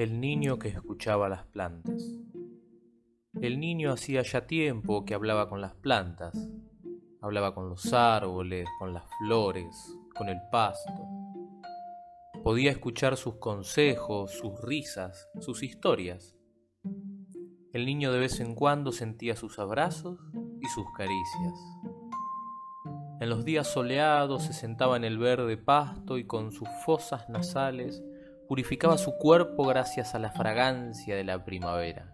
El niño que escuchaba las plantas. El niño hacía ya tiempo que hablaba con las plantas. Hablaba con los árboles, con las flores, con el pasto. Podía escuchar sus consejos, sus risas, sus historias. El niño de vez en cuando sentía sus abrazos y sus caricias. En los días soleados se sentaba en el verde pasto y con sus fosas nasales purificaba su cuerpo gracias a la fragancia de la primavera.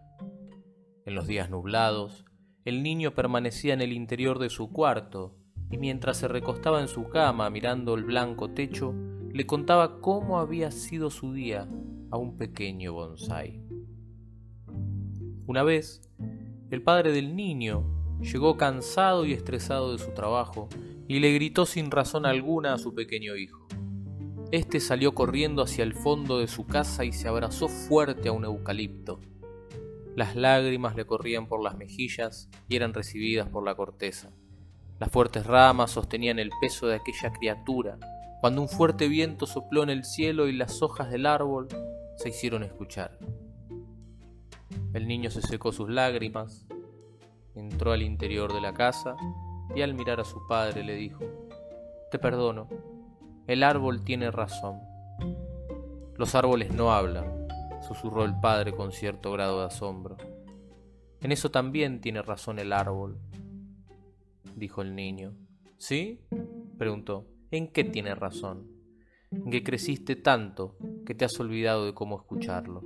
En los días nublados, el niño permanecía en el interior de su cuarto y mientras se recostaba en su cama mirando el blanco techo, le contaba cómo había sido su día a un pequeño bonsai. Una vez, el padre del niño llegó cansado y estresado de su trabajo y le gritó sin razón alguna a su pequeño hijo. Este salió corriendo hacia el fondo de su casa y se abrazó fuerte a un eucalipto. Las lágrimas le corrían por las mejillas y eran recibidas por la corteza. Las fuertes ramas sostenían el peso de aquella criatura, cuando un fuerte viento sopló en el cielo y las hojas del árbol se hicieron escuchar. El niño se secó sus lágrimas, entró al interior de la casa y al mirar a su padre le dijo, Te perdono, el árbol tiene razón. Los árboles no hablan, susurró el padre con cierto grado de asombro. En eso también tiene razón el árbol, dijo el niño. ¿Sí? preguntó. ¿En qué tiene razón? En que creciste tanto que te has olvidado de cómo escucharlo.